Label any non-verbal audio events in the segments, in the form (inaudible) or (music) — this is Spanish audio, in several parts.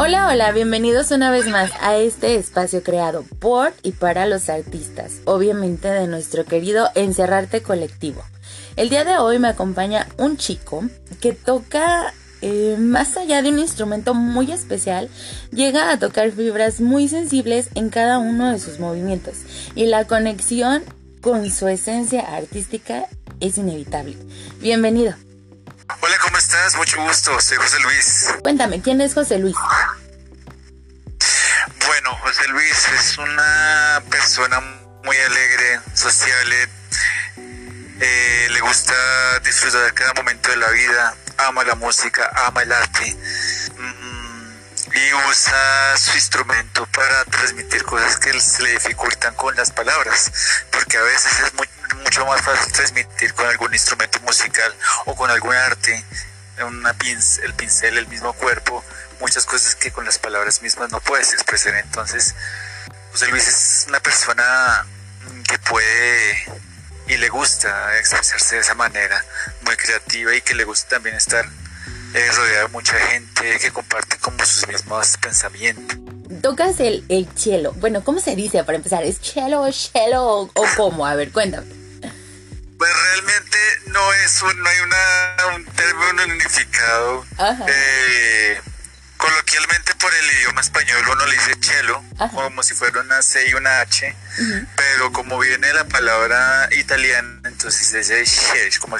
Hola, hola, bienvenidos una vez más a este espacio creado por y para los artistas, obviamente de nuestro querido Encerrarte Colectivo. El día de hoy me acompaña un chico que toca eh, más allá de un instrumento muy especial, llega a tocar fibras muy sensibles en cada uno de sus movimientos y la conexión con su esencia artística es inevitable. Bienvenido. Hola, ¿cómo estás? Mucho gusto, soy José Luis. Cuéntame, ¿quién es José Luis? Bueno, José Luis es una persona muy alegre, sociable, eh, le gusta disfrutar cada momento de la vida, ama la música, ama el arte mm, y usa su instrumento para transmitir cosas que se le dificultan con las palabras, porque a veces es mucho más fácil transmitir con algún instrumento musical o con algún arte, una el pincel, el mismo cuerpo, muchas cosas que con las palabras mismas no puedes expresar. Entonces, José Luis es una persona que puede y le gusta expresarse de esa manera, muy creativa y que le gusta también estar eh, rodeado de mucha gente que comparte como sus mismos pensamientos. Tocas el, el cielo. Bueno, ¿cómo se dice para empezar? ¿Es cello o cello o, cómo? A ver, cuéntame. No hay una, un término unificado. Eh, coloquialmente por el idioma español uno le dice chelo, como si fuera una C y una H, pero como viene la palabra italiana, entonces es como,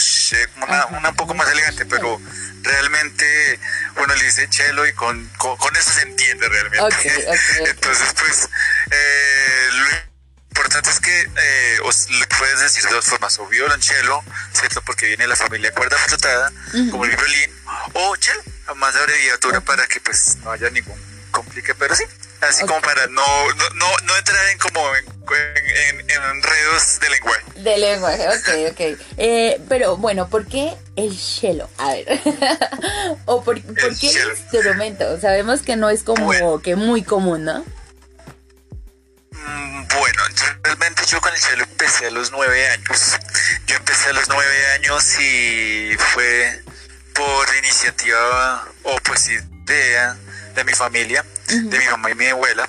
una, una, un poco más elegante, pero realmente uno le dice chelo y con, con, eso se entiende realmente. (laughs) entonces, pues, eh, importante es que eh, os, le puedes decir de dos formas, o violonchelo, ¿cierto? Porque viene la familia cuerda frotada, como el violín, o chelo más abreviatura para que pues no haya ningún complique, pero sí, así como para no, no, no, entrar en como en, enredos de lenguaje. De lenguaje, ok, ok. Eh, pero bueno, ¿por qué el cello? A ver, (laughs) o por, qué el instrumento? Sabemos que no es como que muy común, ¿no? Mm, bueno, realmente yo con el cello empecé a los nueve años. Yo empecé a los nueve años y fue por iniciativa o pues idea de mi familia, de mi mamá y mi abuela.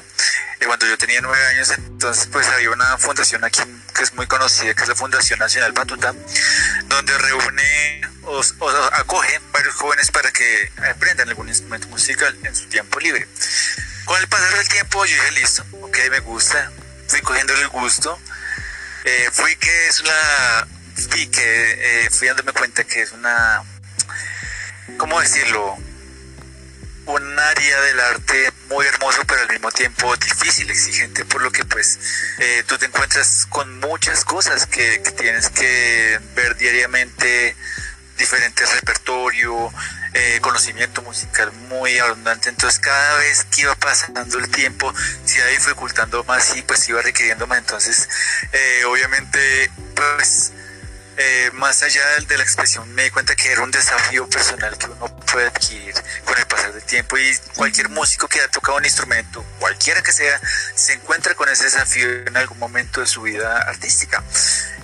Y cuando yo tenía nueve años, entonces pues había una fundación aquí que es muy conocida, que es la Fundación Nacional Batuta, donde reúne o, acoge varios jóvenes para que aprendan algún instrumento musical en su tiempo libre. Con el pasar del tiempo yo dije, listo, ok, me gusta, fui cogiéndole el gusto, eh, fui que es una, fui que eh, fui dándome cuenta que es una ¿cómo decirlo? Un área del arte muy hermoso, pero al mismo tiempo difícil, exigente, por lo que pues eh, tú te encuentras con muchas cosas que, tienes que ver diariamente, diferentes repertorio, eh, conocimiento musical muy abundante. Entonces cada vez que iba pasando el tiempo se iba dificultando más y pues iba requiriendo más. Entonces eh, obviamente pues eh, más allá de la expresión, me di cuenta que era un desafío personal que uno puede adquirir con el pasar del tiempo y cualquier músico que ha tocado un instrumento, cualquiera que sea, se encuentra con ese desafío en algún momento de su vida artística.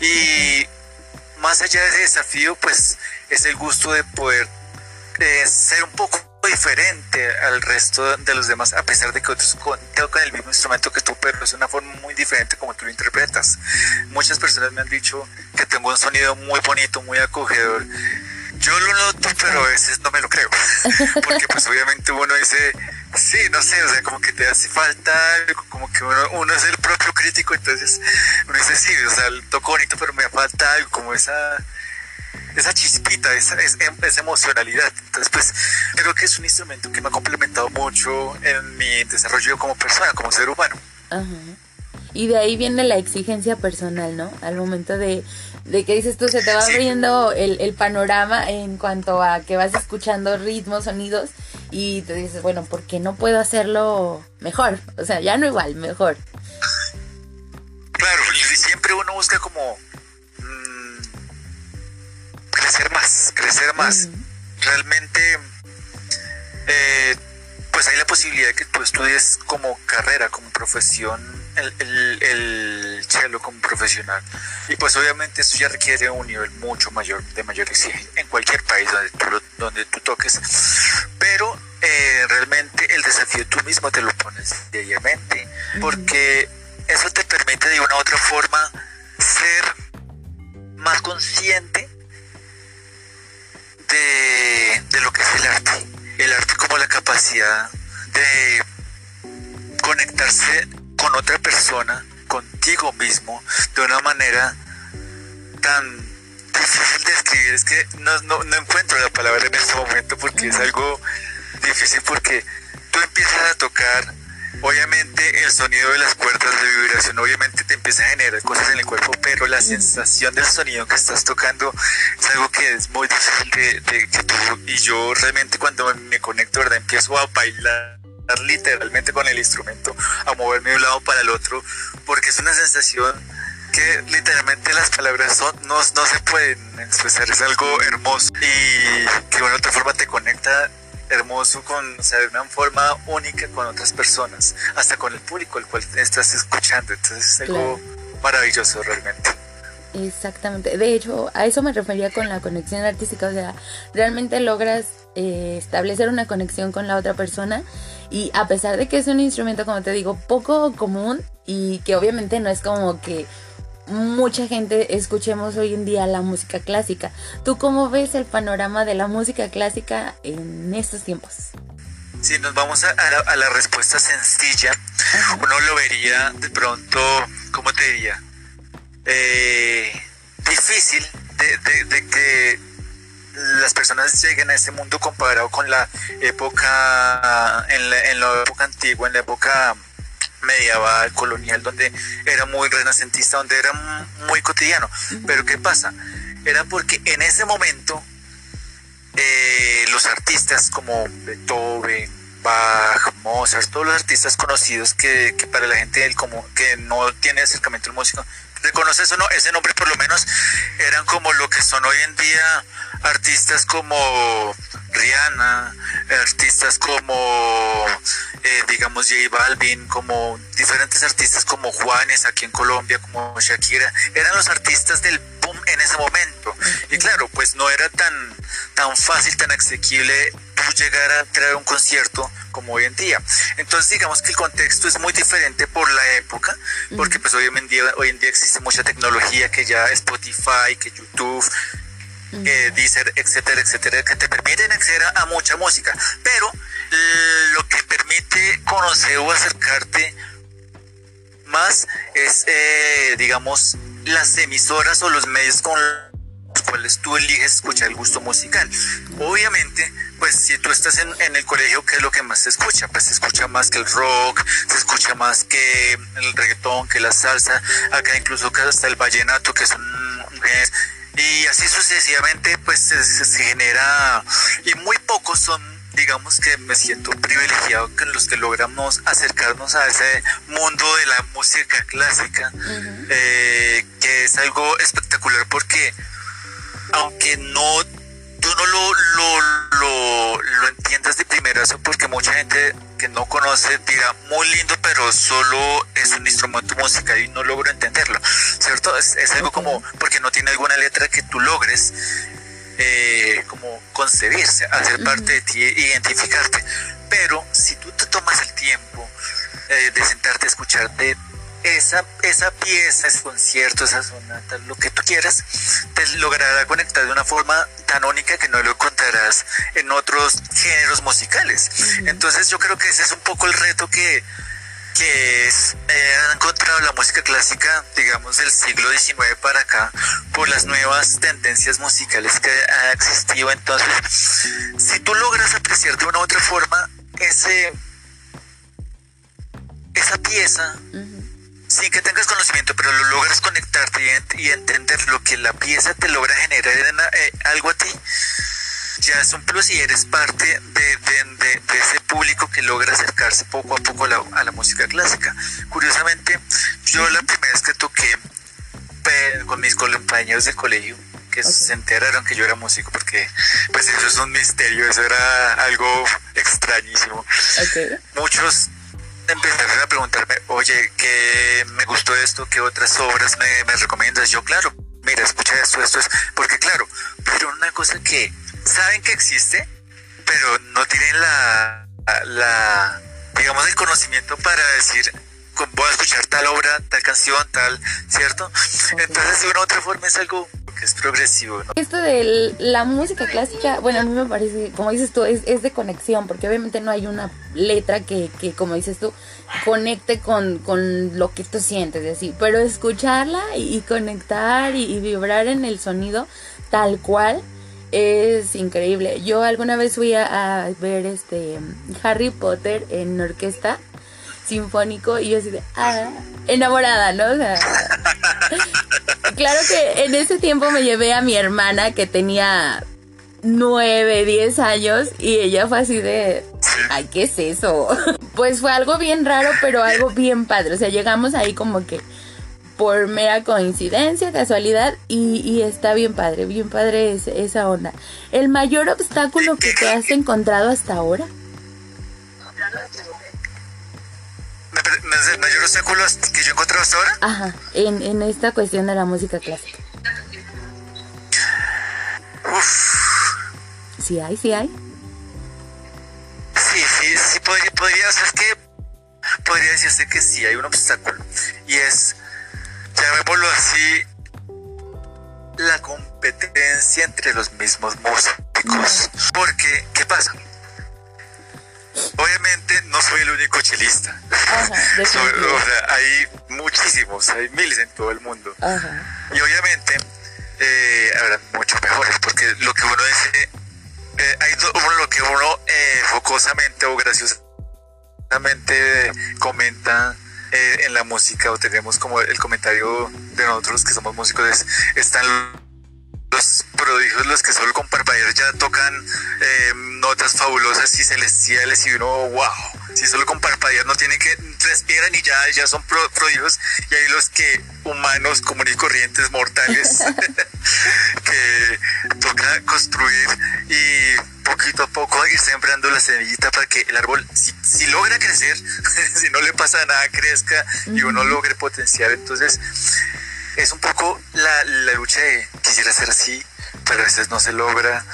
Y más allá de ese desafío, pues es el gusto de poder eh, ser un poco diferente al resto de los demás, a pesar de que otros tocan el mismo instrumento que tú, pero es una forma muy diferente como tú lo interpretas. Muchas personas me han dicho que tengo un sonido muy bonito, muy acogedor. Yo lo noto, pero a veces no me lo creo, (laughs) porque pues obviamente uno dice, sí, no sé, o sea, como que te hace falta como que uno, uno es el propio crítico, entonces uno dice, sí, o sea, toco bonito, pero me falta algo, como esa esa chispita, esa, esa, emocionalidad. Entonces, pues creo que es un instrumento que me ha complementado mucho en mi desarrollo como persona, como ser humano. Y de ahí viene la exigencia personal, ¿no? Al momento de, que dices tú, se te va abriendo el, el, panorama en cuanto a que vas escuchando ritmos, sonidos, y te dices, bueno, ¿por qué no puedo hacerlo mejor? O sea, ya no igual, mejor. (laughs) Claro, y siempre uno busca como crecer más, crecer más. Realmente, eh, pues hay la posibilidad de que tú estudies como carrera, como profesión, el, el, el cello como profesional. Y pues obviamente eso ya requiere un nivel mucho mayor, de mayor exigencia en cualquier país donde tú, donde tú toques. Pero eh, realmente el desafío tú mismo te lo pones diariamente, porque eso te permite de una u otra forma ser más consciente de conectarse con otra persona, contigo mismo, de una manera tan difícil de escribir. Es que no, no, no encuentro la palabra en este momento porque es algo difícil porque tú empiezas a tocar obviamente el sonido de las cuerdas de vibración obviamente te empieza a generar cosas en el cuerpo, pero la sensación del sonido que estás tocando es algo que es muy difícil de, que tú y yo realmente cuando me conecto, ¿verdad? Empiezo a bailar literalmente con el instrumento, a moverme de un lado para el otro, porque es una sensación que literalmente las palabras son, no, no se pueden expresar, es algo hermoso y que de una otra forma te conecta hermoso con, o sea, de una forma única con otras personas, hasta con el público el cual estás escuchando. Entonces es algo maravilloso realmente. Exactamente. De hecho, a eso me refería con la conexión artística. O sea, realmente logras eh, establecer una conexión con la otra persona y a pesar de que es un instrumento, como te digo, poco común y que obviamente no es como que mucha gente escuchemos hoy en día la música clásica. ¿Tú cómo ves el panorama de la música clásica en estos tiempos? Si nos vamos a, la, respuesta sencilla, uno lo vería de pronto, ¿cómo te diría? Eh, difícil de, que las personas lleguen a ese mundo comparado con la época, en en la época antigua, en la época medieval, colonial, donde era muy renacentista, donde era muy cotidiano. Pero ¿qué pasa? Era porque en ese momento eh, los artistas como Beethoven, Bach, Mozart, todos los artistas conocidos que, que para la gente como que no tiene acercamiento al músico, reconoce eso, no, ese nombre por lo menos eran como lo que son hoy en día artistas como Rihanna, artistas como eh, digamos J Balvin, como diferentes artistas como Juanes aquí en Colombia, como Shakira, eran los artistas del boom en ese momento. Y claro, pues no era tan, tan fácil, tan asequible llegar a traer un concierto como hoy en día. Entonces digamos que el contexto es muy diferente por la época, porque pues hoy en día, hoy en día existe mucha tecnología que ya Spotify, que YouTube, eh, Deezer, etcétera, etcétera, que te permiten acceder a, mucha música. Pero lo que permite conocer o acercarte más es, eh, digamos, las emisoras o los medios con los cuales tú eliges escuchar el gusto musical. Obviamente, pues si tú estás en, en, el colegio, ¿qué es lo que más se escucha? Pues se escucha más que el rock, se escucha más que el reggaetón, que la salsa, acá incluso hasta el vallenato, que es un... y así sucesivamente, pues se, se genera, y muy pocos son digamos que me siento privilegiado con los que logramos acercarnos a ese mundo de la música clásica, eh, que es algo espectacular porque aunque no tú no lo, lo, lo, lo entiendas de primerazo porque mucha gente que no conoce dirá muy lindo pero solo es un instrumento musical y no logro entenderlo, ¿cierto? Es, es algo como porque no tiene alguna letra que tú logres eh, como concebirse, hacer parte de ti, identificarte. Pero si tú te tomas el tiempo eh, de sentarte a escucharte esa, esa pieza, ese concierto, esa sonata, lo que tú quieras, te logrará conectar de una forma tan única que no lo encontrarás en otros géneros musicales. Entonces yo creo que ese es un poco el reto que, que es, eh, han encontrado la música clásica, digamos, del siglo XIX para acá, por las nuevas tendencias musicales que ha existido. Entonces, si tú logras apreciar de una u otra forma ese, esa pieza, sin que tengas conocimiento, pero lo logras conectarte y, entender lo que la pieza te logra generar en, eh, algo a ti, ya es un plus y eres parte de, ese público que logra acercarse poco a poco a la, música clásica. Curiosamente, yo la primera vez que toqué con mis compañeros de colegio, que se enteraron que yo era músico, porque pues eso es un misterio, eso era algo extrañísimo. Muchos empezaron a preguntarme, oye, ¿qué me gustó esto? ¿Qué otras obras me, me recomiendas? Yo, claro, mira, escucha esto, esto es, porque claro, pero una cosa que saben que existe, pero no tienen la, la, digamos, el conocimiento para decir, voy a escuchar tal obra, tal canción, tal, ¿cierto? Entonces, de una u otra forma es algo es progresivo. ¿no? Esto de la música clásica, bueno, a mí me parece, como dices tú, es, es de conexión, porque obviamente no hay una letra que, que como dices tú, conecte con, con lo que tú sientes, así, pero escucharla y, conectar y, vibrar en el sonido tal cual es increíble. Yo alguna vez fui a, a ver este Harry Potter en orquesta sinfónico y yo así de, ah, enamorada, ¿no? O sea, (laughs) claro que en ese tiempo me llevé a mi hermana que tenía nueve, diez años y ella fue así de, ay, ¿qué es eso? (laughs) Pues fue algo bien raro, pero algo bien padre. O sea, llegamos ahí como que por mera coincidencia, casualidad, y, está bien padre, bien padre esa onda. ¿El mayor obstáculo que te has encontrado hasta ahora? Mayor obstáculo que yo he encontrado hasta ahora? Ajá, en, en esta cuestión de la música clásica. Uf. ¿Sí hay, sí hay? Sí, sí, sí, podría, podría, es que podría decirse que sí hay un obstáculo. Y es, llamémoslo así, la competencia entre los mismos músicos. Porque, ¿qué pasa? Obviamente no soy el único chelista. (laughs) o sea, hay muchísimos, hay miles en todo el mundo. Y obviamente eh, habrá muchos mejores, porque lo que uno dice, eh, hay uno, lo que uno eh, focosamente o graciosamente comenta eh, en la música, o tenemos como el comentario de nosotros que somos músicos, es, están los prodigios, los que solo con parpadear ya tocan eh, notas fabulosas y celestiales y uno, wow, si solo con parpadear no tienen que respiran y ya, ya son prodigios. Y hay los que humanos comunes y corrientes mortales (laughs) (laughs) que toca construir y poquito a poco ir sembrando la semillita para que el árbol, si, logra crecer, (laughs) si no le pasa nada, crezca y uno logre potenciar. Entonces, es un poco la, la lucha de quisiera ser así, pero a veces no se logra.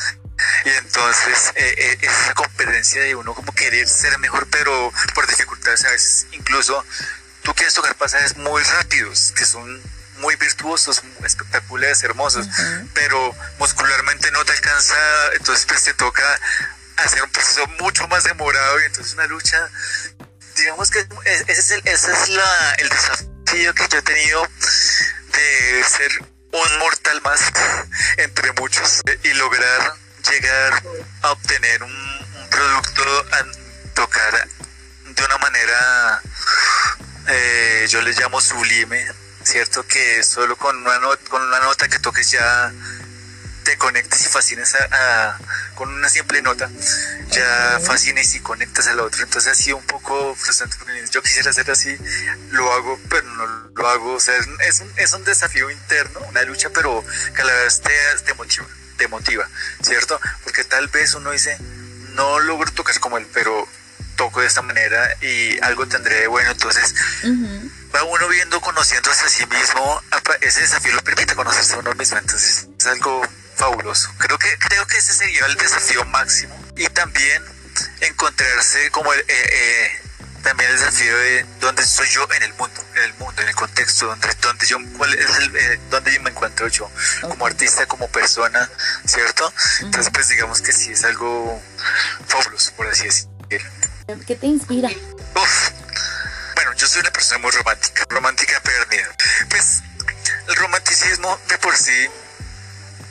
Y entonces eh, eh, es una competencia de uno como querer ser mejor, pero por dificultades a veces. Incluso tú quieres tocar pasajes muy rápidos, que son muy virtuosos, espectaculares, hermosos, pero muscularmente no te alcanza, entonces pues te toca hacer un proceso mucho más demorado y entonces una lucha, digamos que ese es el, ese es la, el desafío que yo he tenido de ser un mortal más entre muchos y lograr llegar a obtener un, producto a tocar de una manera eh, yo le llamo sublime cierto que solo con una, con una nota que toques ya te conectes y fascines a, con una simple nota, ya fascines y conectas a la otra. Entonces ha sido un poco frustrante porque yo quisiera hacer así, lo hago, pero no lo hago. O sea, es, un, es un desafío interno, una lucha, pero que a la vez te, te, motiva, te motiva, ¿cierto? Porque tal vez uno dice, no logro tocar como él, pero toco de esta manera y algo tendré bueno. Entonces, va uno viendo, conociéndose a sí mismo, ese desafío lo permite conocerse a uno mismo. Entonces, es algo fabuloso. Creo que, creo que ese sería el desafío máximo. Y también encontrarse como el, eh, eh, también el desafío de dónde estoy yo en el mundo, en el mundo, en el contexto, donde, donde yo, cuál es el, eh, donde yo me encuentro yo, como artista, como persona, ¿cierto? Entonces, pues digamos que sí es algo fabuloso, por así decirlo. ¿Qué te inspira? Bueno, yo soy una persona muy romántica, romántica perdida. Pues el romanticismo de por sí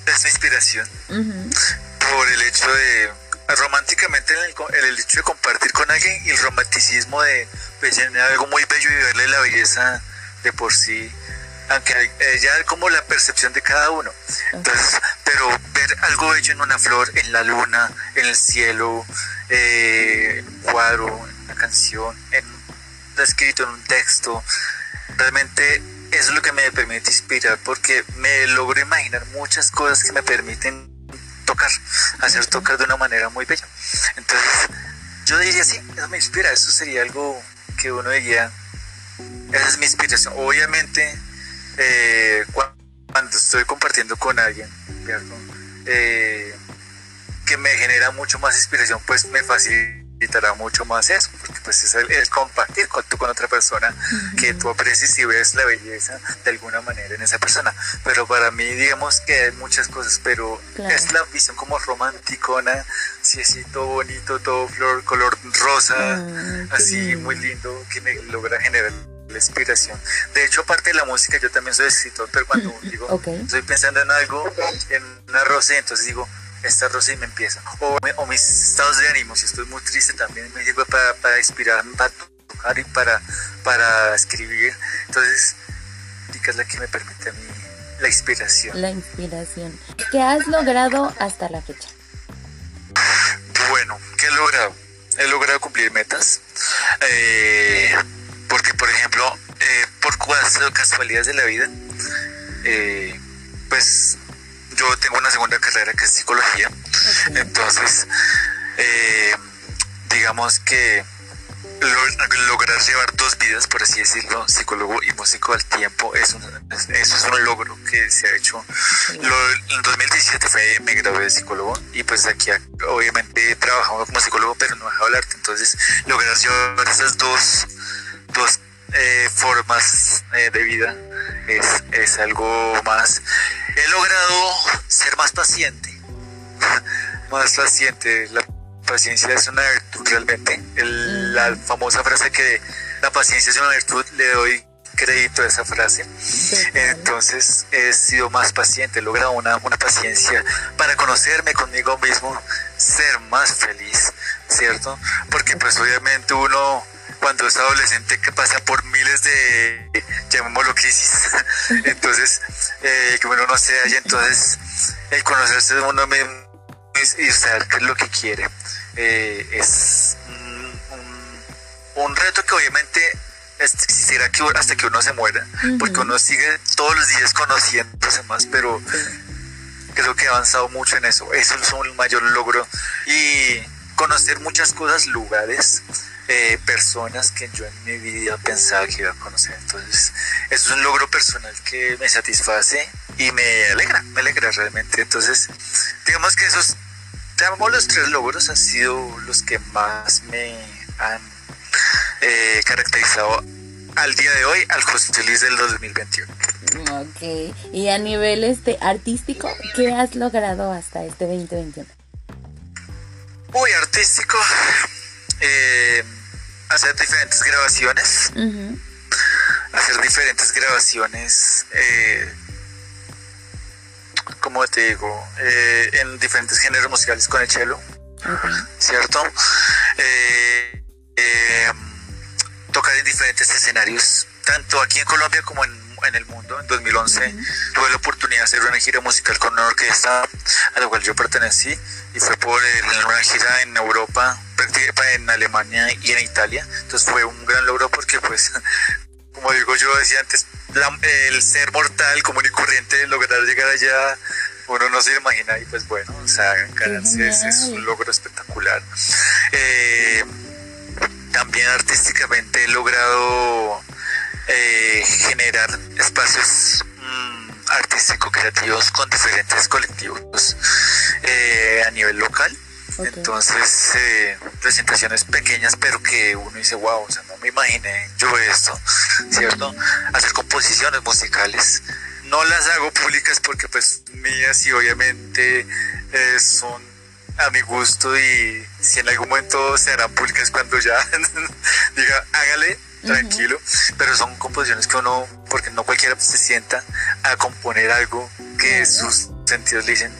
es mi inspiración por el hecho de románticamente el, el, hecho de compartir con alguien y el romanticismo de pues, algo muy bello y verle la belleza de por sí aunque ya como la percepción de cada uno. Entonces pero ver algo bello en una flor en la luna en el cielo eh, un cuadro en una canción en escrito en un texto realmente eso es lo que me permite inspirar porque me logro imaginar muchas cosas que me permiten tocar, hacer tocar de una manera muy bella. Entonces, yo diría, sí, eso me inspira, eso sería algo que uno diría, esa es mi inspiración. Obviamente, eh, cuando estoy compartiendo con alguien, eh, que me genera mucho más inspiración, pues me facilita facilitará mucho más eso, porque pues es el, compartir con, tú con otra persona que tú aprecias y ves la belleza de alguna manera en esa persona. Pero para mí, digamos que hay muchas cosas, pero es la visión como romanticona, sí, así todo bonito, todo flor, color rosa, ah, así muy lindo, que me logra generar la inspiración. De hecho, aparte de la música, yo también soy escritor, pero cuando digo, estoy pensando en algo, en una rosa, entonces digo, esta rosa y me empieza. O, mis estados de ánimo, si estoy muy triste también me sirve para, para inspirarme, para tocar y para, para escribir. Entonces, es la que me permite a mí la inspiración. La inspiración. ¿Qué has logrado hasta la fecha? Bueno, ¿qué he logrado? He logrado cumplir metas. Eh, porque, por ejemplo, eh, por casualidades de la vida, eh, pues yo tengo una segunda carrera que es psicología. Entonces, eh, digamos que lograr llevar dos vidas, por así decirlo, psicólogo y músico al tiempo, es eso es un logro que se ha hecho. en 2017 fue, me gradué de psicólogo y pues aquí obviamente he trabajado como psicólogo, pero no he dejado el arte. Entonces, lograr llevar esas dos, dos eh, formas eh, de vida es, es algo más he logrado ser más paciente, (laughs) más paciente. La paciencia es una virtud realmente. la famosa frase que la paciencia es una virtud, le doy crédito a esa frase. Entonces he sido más paciente, he logrado una, una paciencia para conocerme conmigo mismo, ser más feliz, ¿cierto? Porque pues obviamente uno cuando es adolescente que pasa por miles de, llamémoslo crisis, (laughs) entonces, eh, que uno no se halla, entonces, el conocerse de uno mismo y saber qué es lo que quiere, eh, es un, reto que obviamente existirá que hasta que uno se muera, porque uno sigue todos los días conociéndose más, pero creo que he avanzado mucho en eso, eso es un mayor logro y conocer muchas cosas, lugares, eh, personas que yo en mi vida pensaba que iba a conocer. Entonces, es un logro personal que me satisface y me alegra, me alegra realmente. Entonces, digamos que esos, digamos, los tres logros han sido los que más me han eh, caracterizado al día de hoy, al José del 2021. Ok, y a nivel este artístico, ¿qué has logrado hasta este 2021? Uy, artístico. Eh, hacer diferentes grabaciones, hacer diferentes grabaciones, eh, como te digo, eh, en diferentes géneros musicales con el cello, ¿cierto? Eh, tocar en diferentes escenarios, tanto aquí en Colombia como en, el mundo. En 2011 tuve la oportunidad de hacer una gira musical con una orquesta a la cual yo pertenecí y fue por una gira en Europa en Alemania y en Italia. Entonces fue un gran logro porque pues, (laughs) como digo yo decía antes, el ser mortal, común y corriente, lograr llegar allá, uno no se imagina y pues bueno, o sea, es, un logro espectacular. Eh, también artísticamente he logrado eh, generar espacios mm, artístico creativos con diferentes colectivos eh, a nivel local entonces, eh, presentaciones pequeñas, pero que uno dice, wow, o sea, no me imaginé yo esto, ¿cierto? Hacer composiciones musicales. No las hago públicas porque pues mías y obviamente eh, son a mi gusto y si en algún momento se harán públicas cuando ya (laughs) diga, hágale, tranquilo, pero son composiciones que uno, porque no cualquiera se sienta a componer algo que sus sentidos le dicen,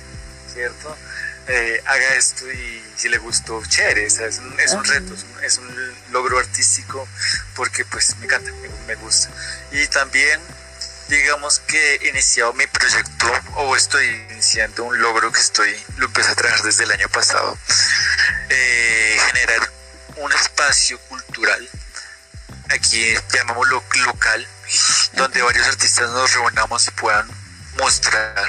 ¿cierto? Eh, haga esto y si le gustó, chévere, es, un, es un reto, es un, logro artístico porque pues me encanta, me, gusta. Y también digamos que he iniciado mi proyecto o estoy iniciando un logro que estoy, lo empecé a trabajar desde el año pasado, eh, generar un espacio cultural, aquí llamémoslo local, donde varios artistas nos reunamos y puedan mostrar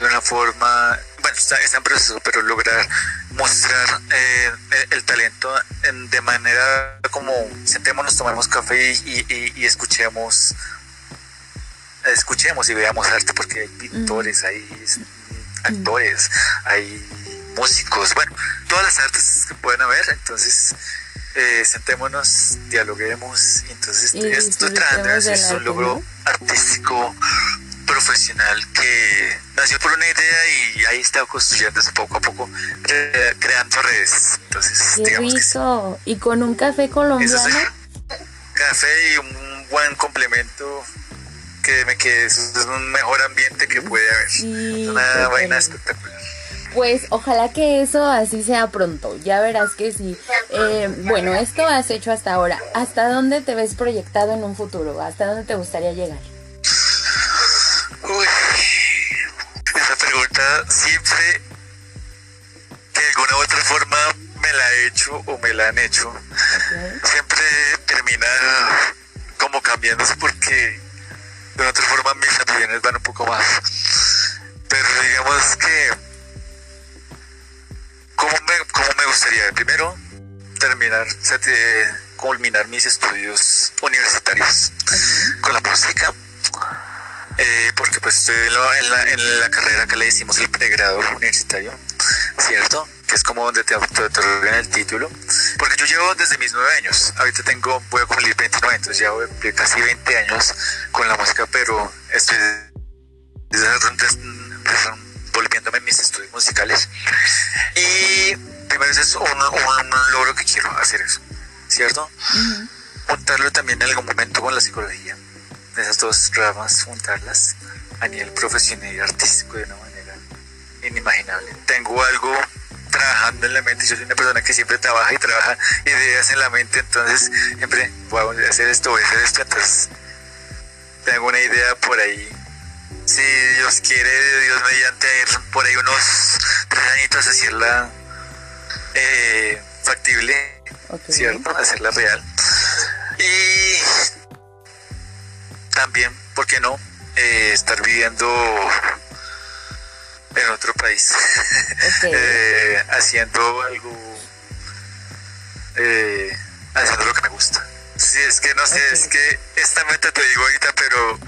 de una forma bueno, está, en proceso, pero lograr mostrar eh, el talento de manera como sentémonos, tomemos café y, escuchemos escuchemos y veamos arte porque hay pintores, hay actores, hay músicos, bueno, todas las artes que pueden haber, entonces eh, sentémonos, dialoguemos, entonces esto es un logro artístico profesional que nació por una idea y ahí está construyéndose poco a poco, creando redes. Entonces, Qué rico. y con un café colombiano. café y un buen complemento que me quede, es un mejor ambiente que puede haber. una vaina espectacular. Pues ojalá que eso así sea pronto. Ya verás que sí. Eh, bueno, esto has hecho hasta ahora. ¿Hasta dónde te ves proyectado en un futuro? ¿Hasta dónde te gustaría llegar? Uy, esa pregunta siempre de alguna u otra forma me la he hecho o me la han hecho. Siempre termina como cambiándose porque de otra forma mis ambiciones van un poco más. Pero digamos que, ¿cómo me, cómo me gustaría? Primero, terminar, culminar mis estudios universitarios con la música eh, porque pues estoy en la, en, la, carrera que le decimos el pregrado universitario, ¿cierto? Que es como donde te, otorgan el título. Porque yo llevo desde mis nueve años, ahorita tengo, voy a cumplir 29, entonces llevo casi 20 años con la música, pero estoy volviéndome mis estudios musicales. Y primero es un, un, logro que quiero hacer eso, ¿cierto? Juntarlo también en algún momento con la psicología esas dos ramas, juntarlas a nivel profesional y artístico de una manera inimaginable. Tengo algo trabajando en la mente, yo soy una persona que siempre trabaja y trabaja ideas en la mente, entonces siempre voy a hacer esto, voy a hacer esto, entonces tengo una idea por ahí. Si Dios quiere, Dios mediante por ahí unos tres añitos hacerla eh, factible, ¿cierto? Hacerla real. Y también, ¿por qué no? Eh, estar viviendo en otro país, (laughs) eh, haciendo algo, eh, haciendo lo que me gusta. Si es que no sé, es que esta meta te digo ahorita, pero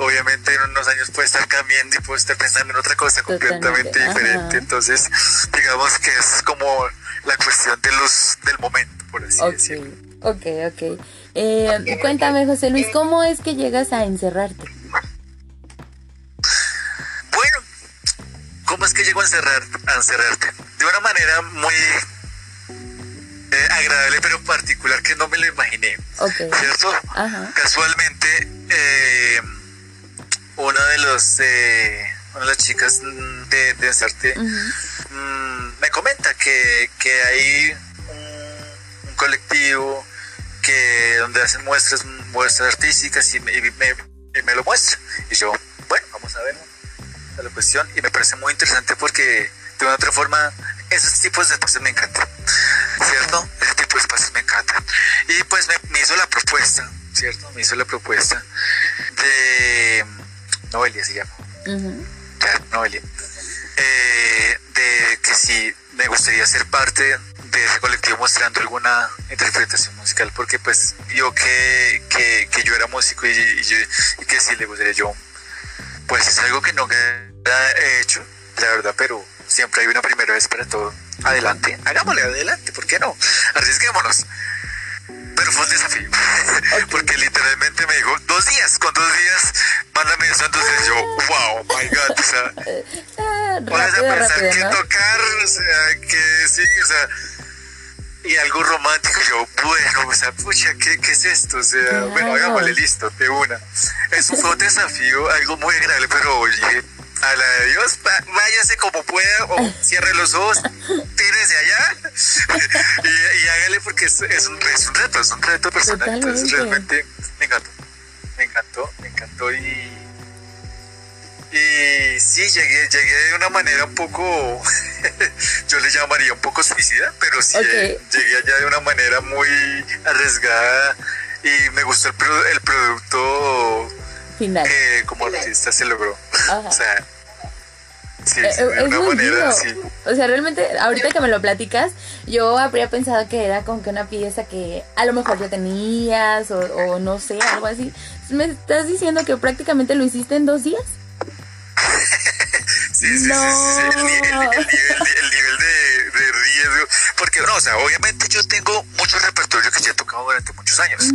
obviamente en unos años puede estar cambiando y puedo estar pensando en otra cosa completamente diferente. Entonces, digamos que es como la cuestión de los del momento, por así decirlo. Ok, ok. Eh, cuéntame, José Luis, ¿cómo es que llegas a encerrarte? Bueno, ¿cómo es que llego a, encerrar, a encerrarte? De una manera muy eh, agradable, pero particular que no me lo imaginé. ¿Cierto? Casualmente, eh, una de los una de las chicas de, de Ensarte mm, me comenta que, que hay un colectivo que donde hacen muestras, muestras artísticas y me, me, lo muestra. Y yo, bueno, vamos a ver la cuestión. Y me parece muy interesante porque de una otra forma esos tipos de espacios me encantan, ¿cierto? Ese tipo de espacios me encantan. Y pues me, hizo la propuesta, ¿cierto? Me hizo la propuesta de Noelia se llama. Noelia. Eh, de que si me gustaría ser parte de ese colectivo mostrando alguna interpretación musical porque pues yo que, que, que yo era músico y, y, que sí le gustaría yo pues es algo que no he hecho la verdad pero siempre hay una primera vez para todo adelante hagámosle adelante ¿por qué no? arriesguémonos pero fue un desafío (laughs) porque literalmente me dijo dos días con dos días mándame eso entonces yo wow my god o sea (laughs) vas a pensar que tocar o sea que sí o sea y algo romántico. Yo, bueno, o sea, pucha, ¿qué, qué es esto? O sea, bueno, hagámosle listo, de una. Eso fue un desafío, algo muy agradable, pero oye, a la de Dios, váyase como pueda o cierre los ojos, tírese allá (laughs) y, hágale porque es, es, un, es un reto, es un reto personal. Entonces, realmente me encantó, me encantó, me encantó y y sí, llegué, llegué de una manera un poco, (laughs) yo le llamaría un poco suicida, pero sí llegué allá de una manera muy arriesgada y me gustó el, el producto final que como artista se logró. (laughs) O sea, sí, eh, de una manera sí. O sea, realmente, ahorita que me lo platicas, yo habría pensado que era como que una pieza que a lo mejor ya tenías o, o no sé, algo así. ¿Me estás diciendo que prácticamente lo hiciste en dos días? (laughs) Sí, sí, sí, sí, El, nivel, de, riesgo. Porque, no, o sea, obviamente yo tengo mucho repertorio que ya he tocado durante muchos años.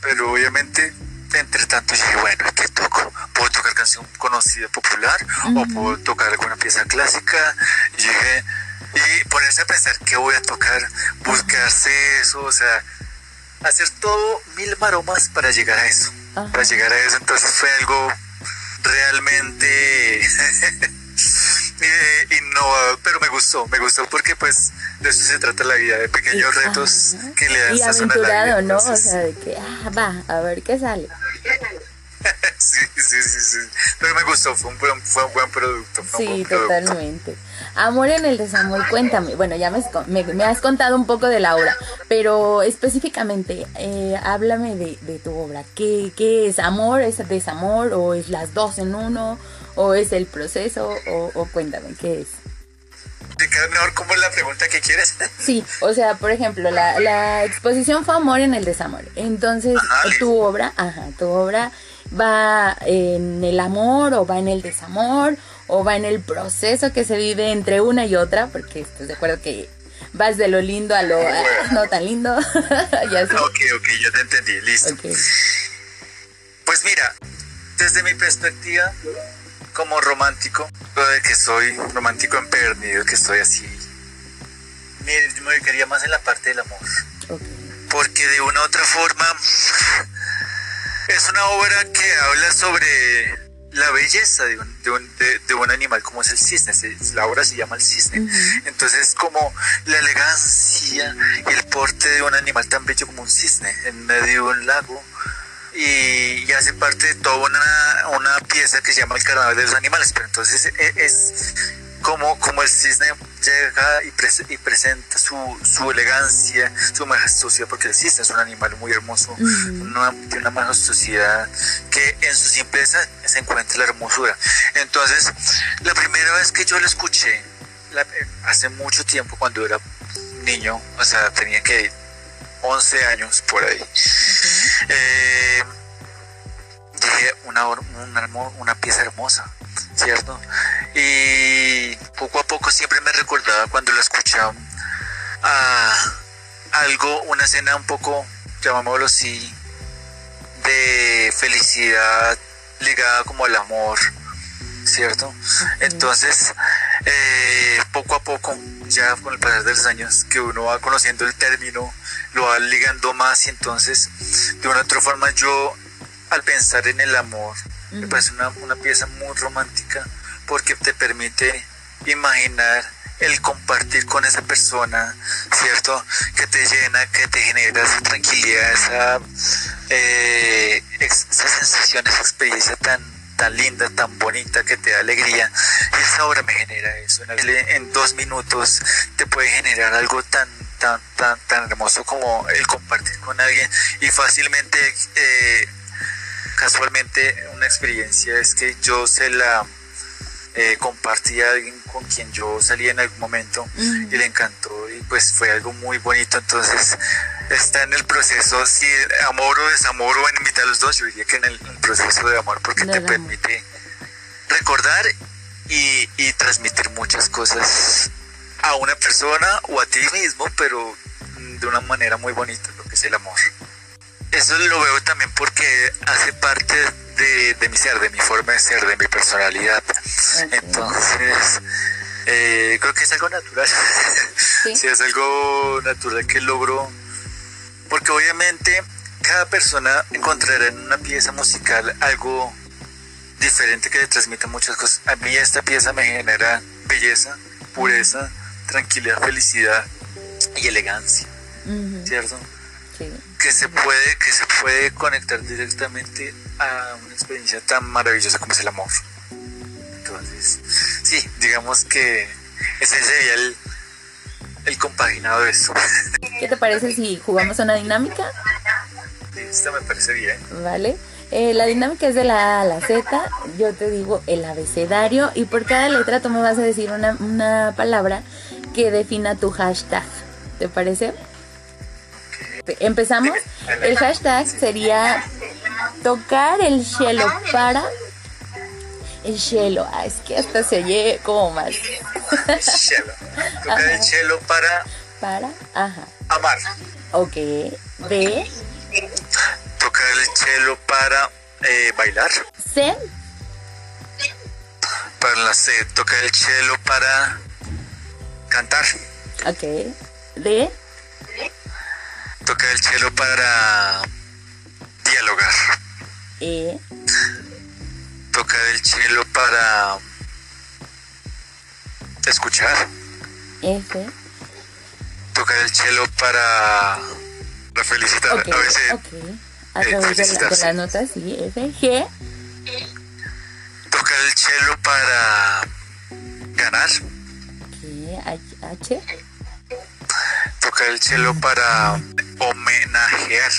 Pero obviamente, entre tanto, yo dije, bueno, ¿qué toco? ¿Puedo tocar canción conocida, popular? ¿O puedo tocar alguna pieza clásica? Y dije, y ponerse a pensar qué voy a tocar, buscarse eso, o sea, hacer todo mil maromas para llegar a eso. Para llegar a eso, entonces fue algo realmente (laughs) eh, innovador, pero me gustó, me gustó porque pues de eso se trata la vida, de pequeños retos que le dan Y aventurado, ¿no? O sea, de que, ah, va, a ver qué sale. (laughs) sí, sí, sí, sí. Pero me gustó, fue un buen, fue un buen producto. sí, totalmente. Amor en el desamor, cuéntame. Bueno, ya me, me, has contado un poco de la obra, pero específicamente, eh, háblame de, de, tu obra. ¿Qué, ¿Qué es amor? ¿Es desamor? ¿O es las dos en uno? ¿O es el proceso? ¿O, o cuéntame, qué es? Mejor cómo es la pregunta que quieres. (laughs) Sí, o sea, por ejemplo, la, la exposición fue amor en el desamor. Entonces, tu obra, ajá, tu obra va en el amor o va en el desamor o va en el proceso que se vive entre una y otra, porque estás de acuerdo que vas de lo lindo a lo (laughs) no tan lindo. (laughs) ya Ok, ok, yo te entendí, listo. Pues mira, desde mi perspectiva como romántico, lo de que soy romántico empedernido, que estoy así, me, me ubicaría más en la parte del amor. Porque de una u otra forma es una obra que habla sobre la belleza de un, de un, de, un animal como es el cisne. La obra se llama el cisne. Entonces, como la elegancia y el porte de un animal tan bello como un cisne en medio de un lago. Y, hace parte de toda una, una, pieza que se llama el carnaval de los animales. Pero entonces e, es, como, como el cisne llega y, y presenta su, su, elegancia, su majestuosidad, porque el cisne es un animal muy hermoso, una, tiene una majestuosidad que en su simpleza se encuentra la hermosura. Entonces, la primera vez que yo lo escuché, hace mucho tiempo, cuando era niño, o sea, tenía que 11 años por ahí, eh, dije, una, una, una pieza hermosa, ¿cierto? Y poco a poco siempre me recordaba cuando lo escuchaba a algo, una escena un poco, llamámoslo así, de felicidad ligada como al amor, ¿cierto? Entonces, eh, poco a poco, ya con el pasar de los años, que uno va conociendo el término, lo va ligando más y entonces, de una u otra forma, yo al pensar en el amor, me parece una, una pieza muy romántica porque te permite imaginar el compartir con esa persona, ¿cierto? Que te llena, que te genera esa tranquilidad, esa, eh, esa sensación, esa experiencia tan, tan linda, tan bonita, que te da alegría. Esa obra me genera eso. En dos minutos te puede generar algo tan, tan, tan, tan hermoso como el compartir con alguien y fácilmente, eh, casualmente, una experiencia es que yo se la eh, compartí a alguien con quien yo salí en algún momento y le encantó y pues fue algo muy bonito. Entonces está en el proceso, si amor o desamor o en invitar a los dos, yo diría que en el, proceso de amor porque te permite recordar y, y transmitir muchas cosas a una persona o a ti mismo, pero de una manera muy bonita, lo que es el amor. Eso lo veo también porque hace parte de, mi ser, de mi forma de ser, de mi personalidad. Entonces, eh, creo que es algo natural. (laughs) ¿Sí? es algo natural que logro. Porque obviamente cada persona encontrará en una pieza musical algo diferente que le transmita muchas cosas. A mí esta pieza me genera belleza, pureza, tranquilidad, felicidad y elegancia. ¿Cierto? Que se puede que se puede conectar directamente a una experiencia tan maravillosa como es el amor. Entonces sí digamos que ese sería el el compaginado de eso. (laughs) ¿qué te parece si jugamos una dinámica? Esta me parece bien. Vale. Eh, la dinámica es de la A a la Z, yo te digo el abecedario. Y por cada letra tú me vas a decir una, una palabra que defina tu hashtag. ¿Te parece? Empezamos. El hashtag sería tocar el cielo para El cello. Ah, es que hasta se oye como más. Cello. Tocar el cello para Para. Ajá. amar. Ok. D. Tocar el cello para eh, bailar. C. Para la C. Tocar el cello para cantar. Ok. D. Tocar el cello para dialogar. E. Tocar el cello para escuchar. F. Tocar el cello para la felicitar. A veces. A eh, través de, la- sí. F. G. tocar el cello para ganar. H. Tocar el cello para homenajear.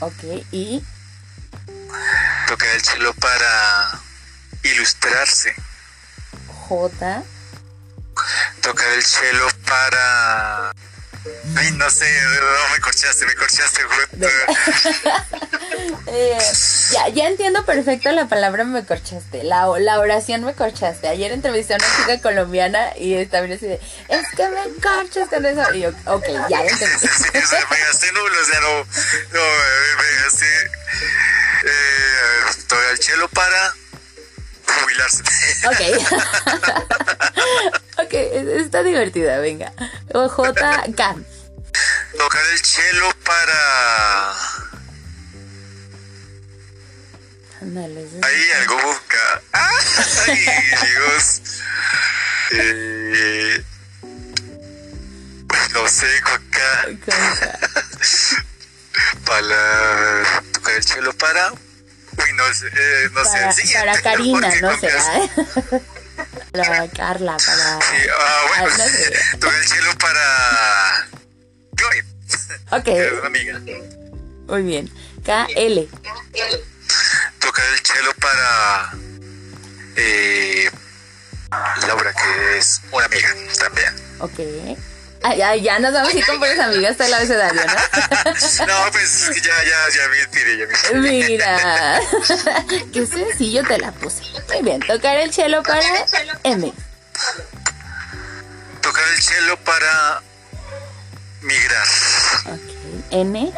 Ok. I. Tocar el cello para ilustrarse. J. Tocar el cello para... Ay, no sé, no, me corchaste, me corchaste. (laughs) Eh, ya, ya entiendo perfecto la palabra me corchaste, la, la oración me corchaste. Ayer entrevisté a una chica colombiana y estaba bien así de, es que me corchas con eso. Y yo, ok, ya entendí. Sí, o sea, me gasté nulo, o sea, no, no, me, me gasté... Eh, el cello para jubilarse. Ok. (laughs) ok, es- está divertida, venga. O J, K. Tocar el cello para... Es- Ahí algo busca. (laughs) Ay, Dios. Eh, no sé, acá. (laughs) Para tocar el cello para. Uy, no sé, eh, no sé. Para, el siguiente, para (laughs) Karina, no será. (laughs) Para Carla, para... Sí, ah, bueno, Ah, no sé. tocar el cello para. Joy, (laughs) Ok, es una amiga. muy bien. K, L. Tocar el cello para. Eh, Laura, que es una amiga también. Ok. Ay, ay, ya nos vamos a ir con buenas amigas hasta el abecedario, ¿no? (laughs) No, pues es que ya, ya, ya me inspiré, ya me inspiré. Mira, (laughs) qué sencillo te la puse. Muy bien, tocar el cello para M. Tocar el cello para migrar Ok, N.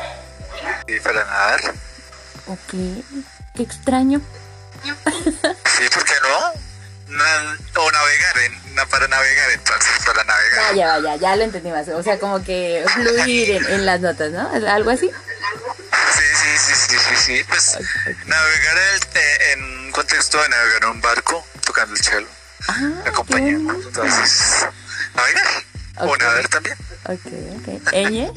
y para nadar. Ok, qué extraño. Sí, ¿por qué no? Na- o navegar, en, na- para navegar entonces, para navegar. Vaya, vaya, ya lo entendí más. O sea, como que fluir en, en las notas, ¿no? ¿Algo así? Sí, sí, sí, sí, sí, sí. Pues navegar el- en un contexto de navegar en un barco, tocando el cello, Ah, acompañando. bonito. Entonces, navegar o Ok. nadar también. Ok, ok. Ñ.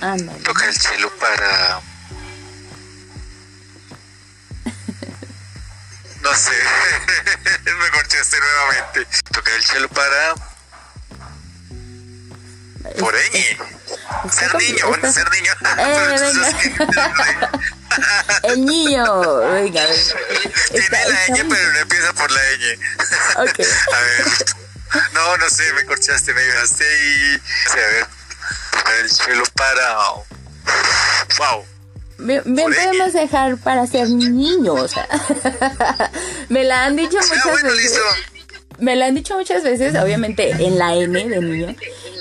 Ándale. Tocar el cello para... No sé, (laughs) me corchaste nuevamente. Tocar el cello para... Por ñ. Ser niño, bueno, ser niño. Eh, (laughs) (laughs) El niño. Venga, venga. Tiene la ñ, pero no empieza por la ñ. Ok. A ver. No, no sé, me corchaste, me dejaste y. A ver. tocar El suelo para. Wow. Bien, bien podemos dejar para ser niños. (laughs) Me la han dicho Ah, muchas bueno, veces. listo. Me la han dicho muchas veces, obviamente en la N de niño.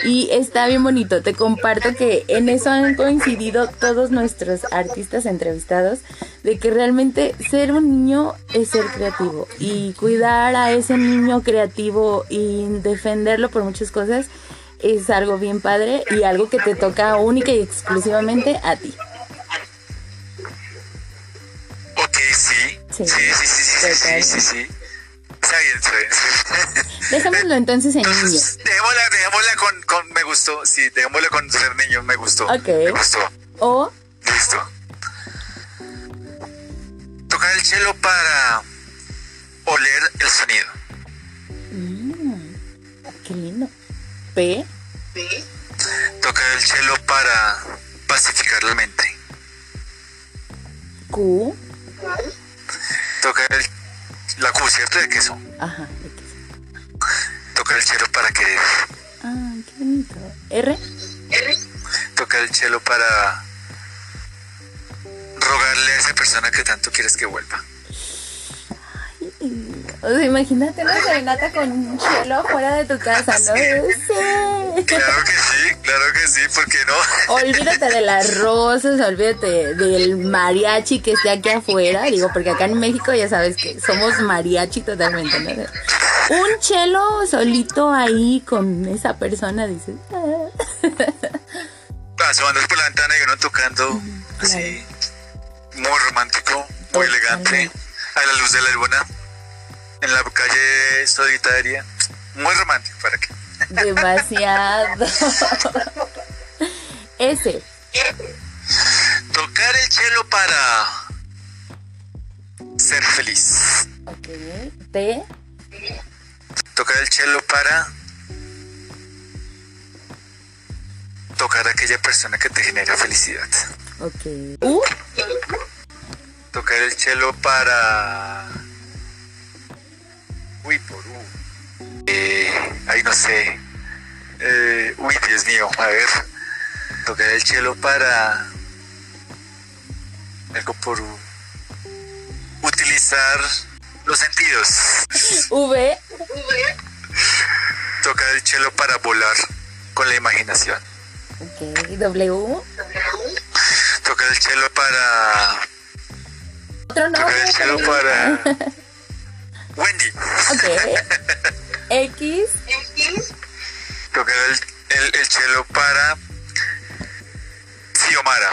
Y está bien bonito. Te comparto que en eso han coincidido todos nuestros artistas entrevistados. De que realmente ser un niño es ser creativo. Y cuidar a ese niño creativo y defenderlo por muchas cosas es algo bien padre y algo que te toca única y exclusivamente a ti. Sí. Sí. Sí, sí, sí, sí, sí, sí, sí, sí. Está bien, está bien. está bien. Dejémoslo entonces en niño. Entonces, dejémosla, dejémosla con, con me gustó. Sí, dejémosla con ser niño, me gustó. Ok. Me gustó. O Listo. Tocar el cello para oler el sonido. qué lindo. P. Tocar el cello para pacificar la mente. Q. Tocar el, la Q, ¿cierto? De queso. Ajá. X. Tocar el cello para querer. Ah, qué bonito. R. Tocar el cello para rogarle a esa persona que tanto quieres que vuelva. O sea, imagínate una serenata con un cielo afuera de tu casa, ¿no? Sí. Claro que sí, claro que sí, ¿por qué no? (laughs) Olvídate de las rosas, olvídate del mariachi que esté aquí afuera, digo, porque acá en México ya sabes que somos mariachi totalmente, ¿no? Un chelo solito ahí con esa persona, dices. Pasando por la ventana y uno tocando así, muy romántico, muy elegante, a la luz de la luna en la calle solitaria. Muy romántico, ¿para qué? Demasiado. Ese. Tocar el cielo para ser feliz. Ok. T. Tocar el cielo para tocar a aquella persona que te genera felicidad. Ok. U. Tocar el cielo para Uy, por U. Eh, ay, no sé. Eh, uy, Dios mío, a ver. Tocar el cielo para. Algo por. Utilizar los sentidos. V. Tocar el cielo para volar con la imaginación. Ok, W. Tocar el cielo para. Otro nombre. Tocar el cielo para. (laughs) Wendy. Ok. (laughs) X. Tocar el, el, el cello para Xiomara.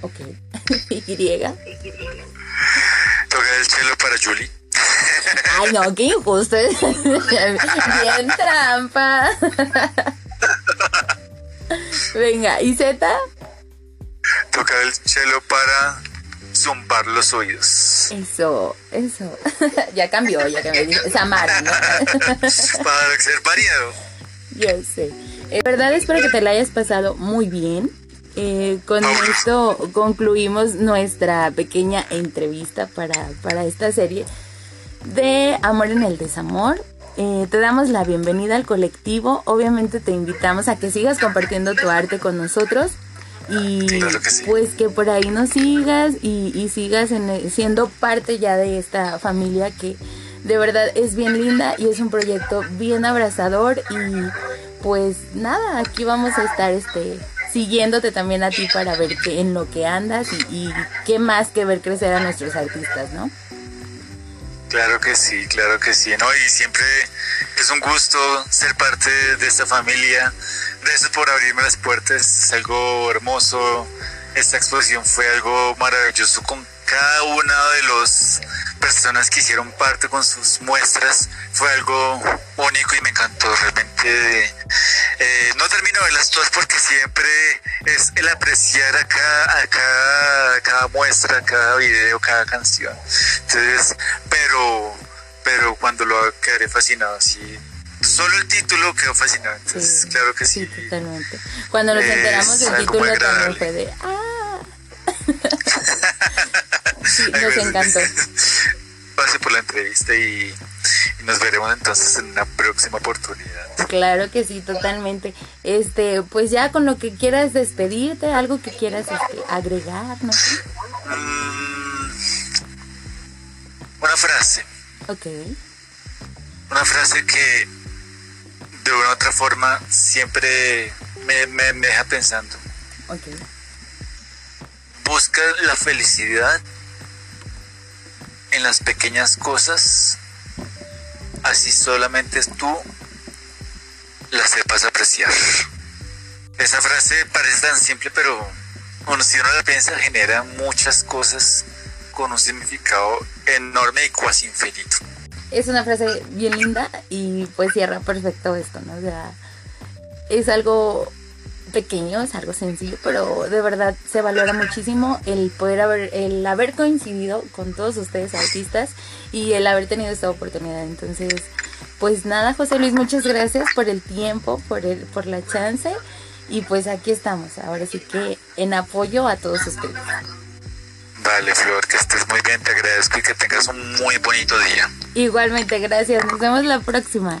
Ok. (laughs) Y. Tocar el cello para Julie. Ay, no, qué injusto. (laughs) Bien trampa. (laughs) Venga, ¿y Z? Tocar el cello para zumbar los oídos. Eso, eso. (laughs) ya cambió, ya cambió. Samara, ¿no? (laughs) Para ser variado. Yo sé. En verdad espero que te la hayas pasado muy bien. Eh, con esto concluimos nuestra pequeña entrevista para, para esta serie de Amor en el Desamor. Eh, te damos la bienvenida al colectivo. Obviamente te invitamos a que sigas compartiendo tu arte con nosotros y pues que por ahí nos sigas y, sigas siendo parte ya de esta familia que de verdad es bien linda y es un proyecto bien abrazador y pues nada, aquí vamos a estar este siguiéndote también a ti para ver qué, en lo que andas y, y qué más que ver crecer a nuestros artistas, ¿no? Claro que sí, claro que sí, ¿no? Y siempre es un gusto ser parte de esta familia. Gracias por abrirme las puertas, es algo hermoso. Esta exposición fue algo maravilloso con cada una de las personas que hicieron parte con sus muestras. Fue algo único y me encantó realmente. Eh, no termino de las todas porque siempre es el apreciar a cada, a cada, cada muestra, cada video, cada canción. Entonces, pero, pero cuando lo quedaré fascinado, así solo el título quedó fascinado. Entonces, claro que sí. Sí, totalmente. Cuando nos enteramos del título también fue de ¡ah! (laughs) sí, (laughs) nos encantó. (laughs) Pase por la entrevista y, nos veremos entonces en una próxima oportunidad. Claro que sí, totalmente. Este, pues ya con lo que quieras despedirte, algo que quieras este, agregar, ¿no? Mm, una frase. Ok. Una frase que de una u otra forma siempre me, me, me deja pensando. Ok. Busca la felicidad en las pequeñas cosas, así solamente tú la sepas apreciar. Esa frase parece tan simple, pero bueno, si uno la piensa, genera muchas cosas con un significado enorme y cuasi infinito. Es una frase bien linda y pues cierra perfecto esto, ¿no? O sea, es algo pequeño, es algo sencillo, pero de verdad se valora muchísimo el poder haber, el haber coincidido con todos ustedes artistas y el haber tenido esta oportunidad. Entonces, pues nada, José Luis, muchas gracias por el tiempo, por el, por la chance y pues aquí estamos, ahora sí que en apoyo a todos ustedes. Vale, Flor, que estés muy bien, te agradezco y que tengas un muy bonito día. Igualmente, gracias, nos vemos la próxima.